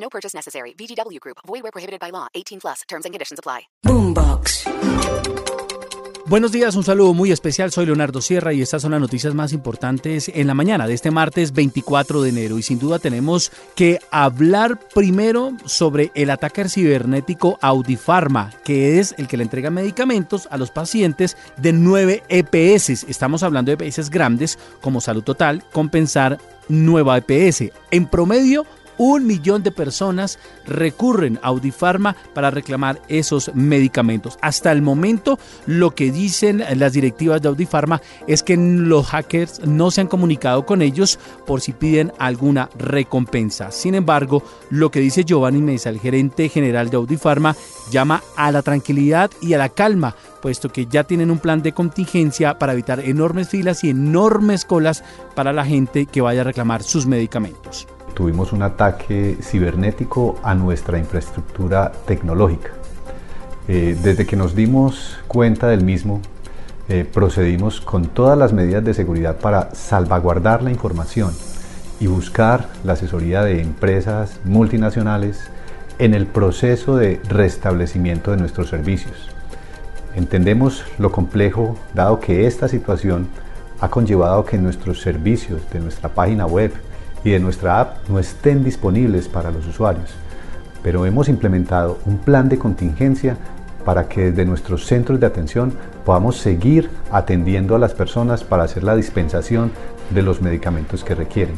No purchase necessary. VGW Group. Void where prohibited by law. 18 plus. Terms and conditions apply. Boombox. Buenos días, un saludo muy especial. Soy Leonardo Sierra y estas son las noticias más importantes en la mañana de este martes 24 de enero. Y sin duda tenemos que hablar primero sobre el ataque cibernético Audifarma, que es el que le entrega medicamentos a los pacientes de 9 EPS. Estamos hablando de EPS grandes como Salud Total, Compensar, Nueva EPS. En promedio, un millón de personas recurren a Audifarma para reclamar esos medicamentos. Hasta el momento, lo que dicen las directivas de Audifarma es que los hackers no se han comunicado con ellos por si piden alguna recompensa. Sin embargo, lo que dice Giovanni Mesa, el gerente general de Audifarma, llama a la tranquilidad y a la calma puesto que ya tienen un plan de contingencia para evitar enormes filas y enormes colas para la gente que vaya a reclamar sus medicamentos tuvimos un ataque cibernético a nuestra infraestructura tecnológica. Eh, desde que nos dimos cuenta del mismo, eh, procedimos con todas las medidas de seguridad para salvaguardar la información y buscar la asesoría de empresas multinacionales en el proceso de restablecimiento de nuestros servicios. Entendemos lo complejo dado que esta situación ha conllevado que nuestros servicios de nuestra página web y de nuestra app no estén disponibles para los usuarios, pero hemos implementado un plan de contingencia para que desde nuestros centros de atención podamos seguir atendiendo a las personas para hacer la dispensación de los medicamentos que requieren.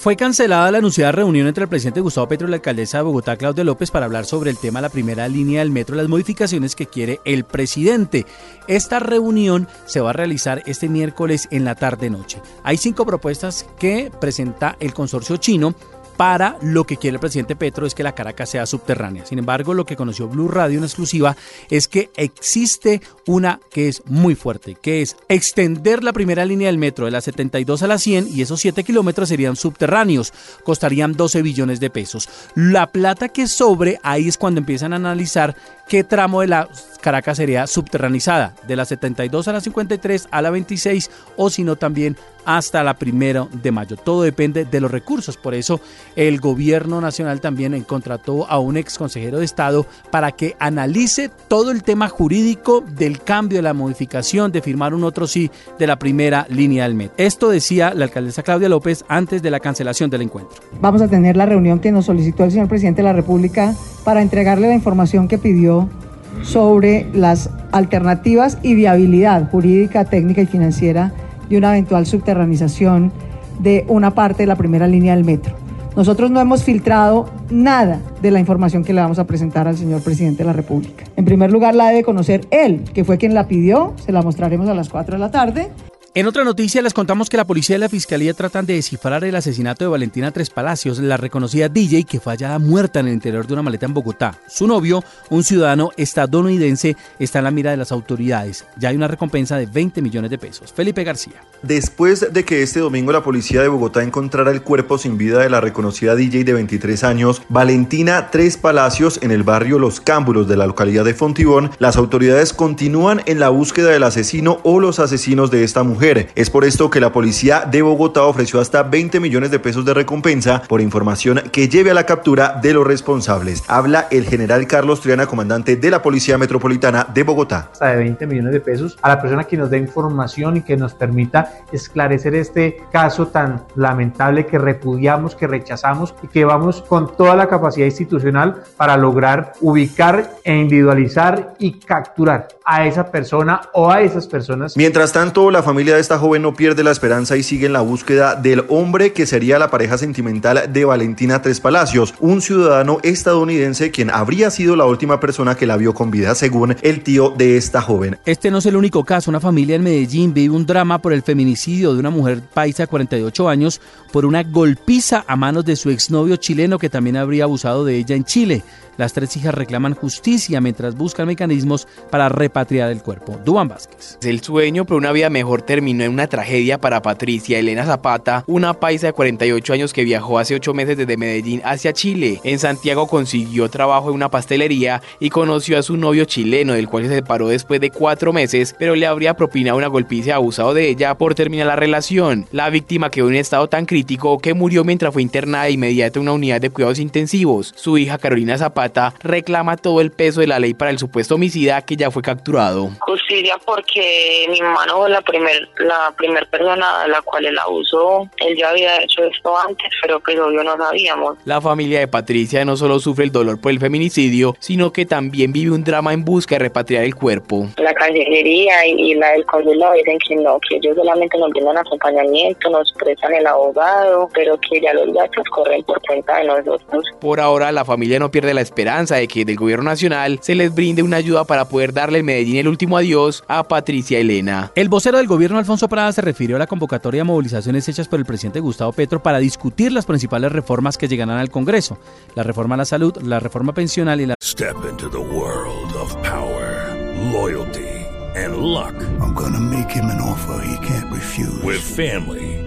Fue cancelada la anunciada reunión entre el presidente Gustavo Petro y la alcaldesa de Bogotá, Claudia López, para hablar sobre el tema de la primera línea del metro las modificaciones que quiere el presidente. Esta reunión se va a realizar este miércoles en la tarde-noche. Hay cinco propuestas que presenta el consorcio chino para lo que quiere el presidente Petro es que la Caracas sea subterránea. Sin embargo, lo que conoció Blue Radio en exclusiva es que existe una que es muy fuerte, que es extender la primera línea del metro de la 72 a la 100 y esos 7 kilómetros serían subterráneos, costarían 12 billones de pesos. La plata que sobre, ahí es cuando empiezan a analizar qué tramo de la Caracas sería subterranizada, de la 72 a la 53 a la 26 o si no también hasta la primera de mayo. Todo depende de los recursos. Por eso el gobierno nacional también contrató a un ex consejero de Estado para que analice todo el tema jurídico del cambio, de la modificación, de firmar un otro sí de la primera línea del metro. Esto decía la alcaldesa Claudia López antes de la cancelación del encuentro. Vamos a tener la reunión que nos solicitó el señor presidente de la República para entregarle la información que pidió sobre las alternativas y viabilidad jurídica, técnica y financiera de una eventual subterranización de una parte de la primera línea del metro. Nosotros no hemos filtrado nada de la información que le vamos a presentar al señor presidente de la República. En primer lugar, la debe conocer él, que fue quien la pidió, se la mostraremos a las 4 de la tarde. En otra noticia les contamos que la policía y la fiscalía tratan de descifrar el asesinato de Valentina Tres Palacios, la reconocida DJ que fue hallada muerta en el interior de una maleta en Bogotá. Su novio, un ciudadano estadounidense, está en la mira de las autoridades. Ya hay una recompensa de 20 millones de pesos. Felipe García. Después de que este domingo la policía de Bogotá encontrara el cuerpo sin vida de la reconocida DJ de 23 años, Valentina Tres Palacios, en el barrio Los Cámbulos de la localidad de Fontibón, las autoridades continúan en la búsqueda del asesino o los asesinos de esta mujer es por esto que la policía de Bogotá ofreció hasta 20 millones de pesos de recompensa por información que lleve a la captura de los responsables. Habla el general Carlos Triana, comandante de la Policía Metropolitana de Bogotá. Hasta de 20 millones de pesos a la persona que nos dé información y que nos permita esclarecer este caso tan lamentable que repudiamos, que rechazamos y que vamos con toda la capacidad institucional para lograr ubicar e individualizar y capturar a esa persona o a esas personas. Mientras tanto, la familia de esta joven no pierde la esperanza y sigue en la búsqueda del hombre que sería la pareja sentimental de Valentina Tres Palacios, un ciudadano estadounidense quien habría sido la última persona que la vio con vida, según el tío de esta joven. Este no es el único caso. Una familia en Medellín vive un drama por el feminicidio de una mujer paisa de 48 años por una golpiza a manos de su exnovio chileno que también habría abusado de ella en Chile. Las tres hijas reclaman justicia mientras buscan mecanismos para repatriar el cuerpo. Duan Vázquez. El sueño por una vida mejor terminó en una tragedia para Patricia Elena Zapata, una paisa de 48 años que viajó hace 8 meses desde Medellín hacia Chile. En Santiago consiguió trabajo en una pastelería y conoció a su novio chileno, del cual se separó después de 4 meses, pero le habría propinado una golpiza abusado de ella por terminar la relación. La víctima quedó en un estado tan crítico que murió mientras fue internada de en una unidad de cuidados intensivos. Su hija Carolina Zapata reclama todo el peso de la ley para el supuesto homicida que ya fue capturado. Justicia porque mi hermano fue la primer, la primer persona a la cual él abusó. Él ya había hecho esto antes, pero pues obvio no sabíamos. La familia de Patricia no solo sufre el dolor por el feminicidio, sino que también vive un drama en busca de repatriar el cuerpo. La cancillería y, la del consulado dicen que no, que ellos solamente nos brindan acompañamiento, nos prestan el abogado, pero que ya los gastos corren por cuenta de nosotros. Por ahora la familia no pierde la esperanza esperanza de que del gobierno nacional se les brinde una ayuda para poder darle en Medellín el último adiós a Patricia Elena. El vocero del gobierno Alfonso Prada se refirió a la convocatoria de movilizaciones hechas por el presidente Gustavo Petro para discutir las principales reformas que llegarán al Congreso, la reforma a la salud, la reforma pensional y la Step into the world of power, loyalty and luck. I'm gonna make him an offer he can't refuse. With family,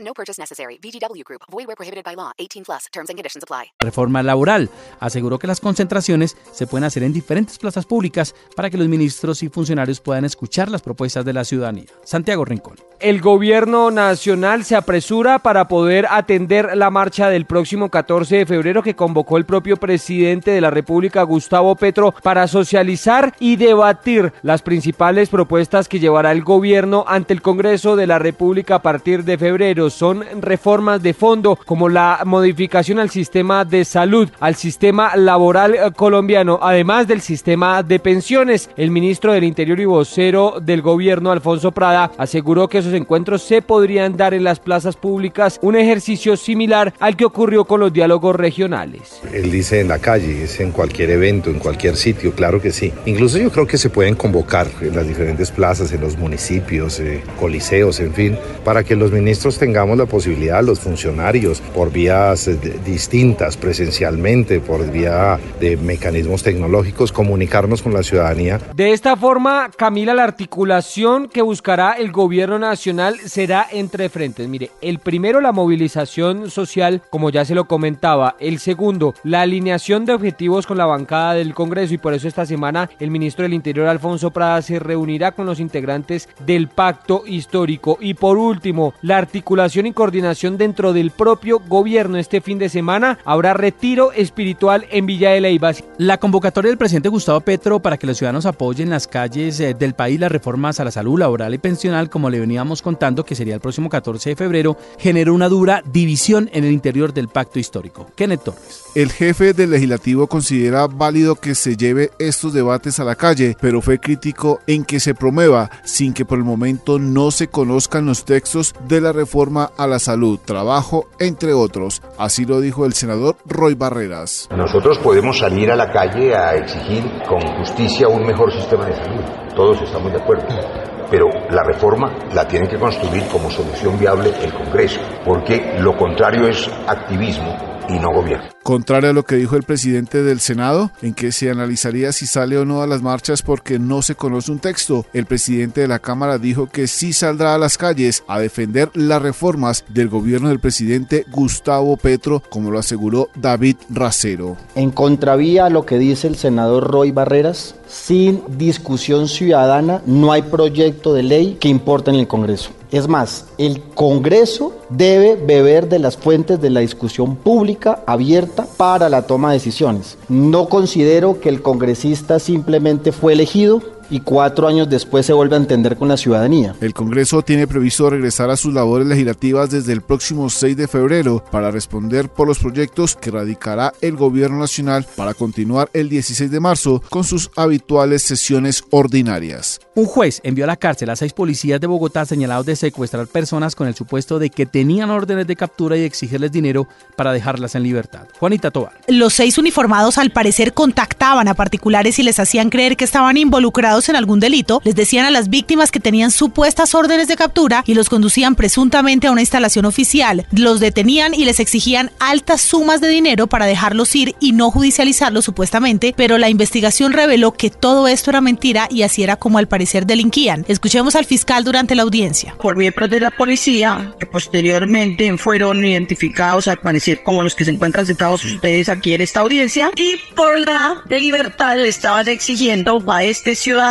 No purchase necessary. VGW Group. Void where prohibited by law. 18 plus. Terms and conditions apply. reforma laboral. Aseguró que las concentraciones se pueden hacer en diferentes plazas públicas para que los ministros y funcionarios puedan escuchar las propuestas de la ciudadanía. Santiago Rincón. El gobierno nacional se apresura para poder atender la marcha del próximo 14 de febrero que convocó el propio presidente de la República, Gustavo Petro, para socializar y debatir las principales propuestas que llevará el gobierno ante el Congreso de la República a partir de febrero. Son reformas de fondo como la modificación al sistema de salud, al sistema laboral colombiano, además del sistema de pensiones. El ministro del Interior y vocero del gobierno, Alfonso Prada, aseguró que esos encuentros se podrían dar en las plazas públicas, un ejercicio similar al que ocurrió con los diálogos regionales. Él dice en la calle, es en cualquier evento, en cualquier sitio, claro que sí. Incluso yo creo que se pueden convocar en las diferentes plazas, en los municipios, eh, coliseos, en fin, para que los ministros tengan la posibilidad, los funcionarios, por vías eh, distintas, presencialmente, por vía de mecanismos tecnológicos, comunicarnos con la ciudadanía. De esta forma, Camila, la articulación que buscará el gobierno nacional será entre frentes. Mire, el primero, la movilización social, como ya se lo comentaba. El segundo, la alineación de objetivos con la bancada del Congreso y por eso esta semana el ministro del Interior, Alfonso Prada, se reunirá con los integrantes del pacto histórico. Y por último, la articulación y coordinación dentro del propio gobierno. Este fin de semana habrá retiro espiritual en Villa de Leyva. La convocatoria del presidente Gustavo Petro para que los ciudadanos apoyen las calles eh, del país las reformas a la salud laboral y pensional, como le veníamos contando que sería el próximo 14 de febrero, generó una dura división en el interior del pacto histórico. Kenneth Torres. El jefe del legislativo considera válido que se lleve estos debates a la calle, pero fue crítico en que se promueva sin que por el momento no se conozcan los textos de la reforma a la salud, trabajo, entre otros. Así lo dijo el senador Roy Barreras. Nosotros podemos salir a la calle a exigir con justicia un mejor sistema de salud. Todos estamos de acuerdo pero la reforma la tiene que construir como solución viable el Congreso, porque lo contrario es activismo y no gobierno. Contrario a lo que dijo el presidente del Senado, en que se analizaría si sale o no a las marchas porque no se conoce un texto, el presidente de la Cámara dijo que sí saldrá a las calles a defender las reformas del gobierno del presidente Gustavo Petro, como lo aseguró David Racero. En contravía a lo que dice el senador Roy Barreras, sin discusión ciudadana no hay proyecto de ley que importe en el Congreso. Es más, el Congreso debe beber de las fuentes de la discusión pública abierta para la toma de decisiones. No considero que el congresista simplemente fue elegido y cuatro años después se vuelve a entender con la ciudadanía. El Congreso tiene previsto regresar a sus labores legislativas desde el próximo 6 de febrero para responder por los proyectos que radicará el Gobierno Nacional para continuar el 16 de marzo con sus habituales sesiones ordinarias. Un juez envió a la cárcel a seis policías de Bogotá señalados de secuestrar personas con el supuesto de que tenían órdenes de captura y exigirles dinero para dejarlas en libertad. Juanita Tobar. Los seis uniformados al parecer contactaban a particulares y les hacían creer que estaban involucrados en algún delito, les decían a las víctimas que tenían supuestas órdenes de captura y los conducían presuntamente a una instalación oficial. Los detenían y les exigían altas sumas de dinero para dejarlos ir y no judicializarlos supuestamente, pero la investigación reveló que todo esto era mentira y así era como al parecer delinquían. Escuchemos al fiscal durante la audiencia. Por miembros de la policía, que posteriormente fueron identificados al parecer como los que se encuentran sentados ustedes aquí en esta audiencia y por la de libertad le estaban exigiendo a este ciudadano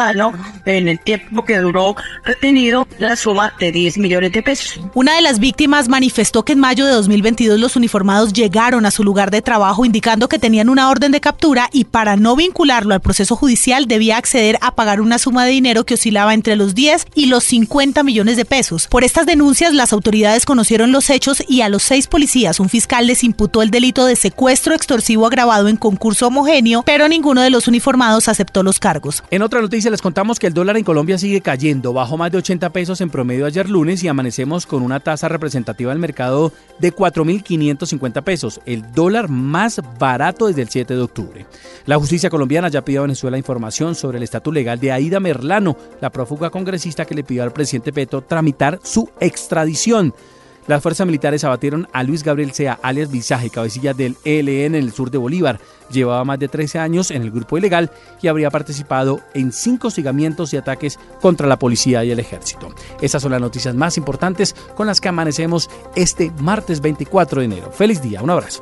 en el tiempo que duró retenido la suma de 10 millones de pesos. Una de las víctimas manifestó que en mayo de 2022 los uniformados llegaron a su lugar de trabajo indicando que tenían una orden de captura y para no vincularlo al proceso judicial debía acceder a pagar una suma de dinero que oscilaba entre los 10 y los 50 millones de pesos. Por estas denuncias las autoridades conocieron los hechos y a los seis policías un fiscal les imputó el delito de secuestro extorsivo agravado en concurso homogéneo, pero ninguno de los uniformados aceptó los cargos. En otra noticia les contamos que el dólar en Colombia sigue cayendo, bajó más de 80 pesos en promedio ayer lunes y amanecemos con una tasa representativa del mercado de 4.550 pesos, el dólar más barato desde el 7 de octubre. La justicia colombiana ya pidió a Venezuela información sobre el estatus legal de Aida Merlano, la prófuga congresista que le pidió al presidente Petro tramitar su extradición. Las fuerzas militares abatieron a Luis Gabriel Sea, alias Visaje, cabecilla del ELN en el sur de Bolívar. Llevaba más de 13 años en el grupo ilegal y habría participado en cinco hostigamientos y ataques contra la policía y el ejército. Estas son las noticias más importantes con las que amanecemos este martes 24 de enero. Feliz día, un abrazo.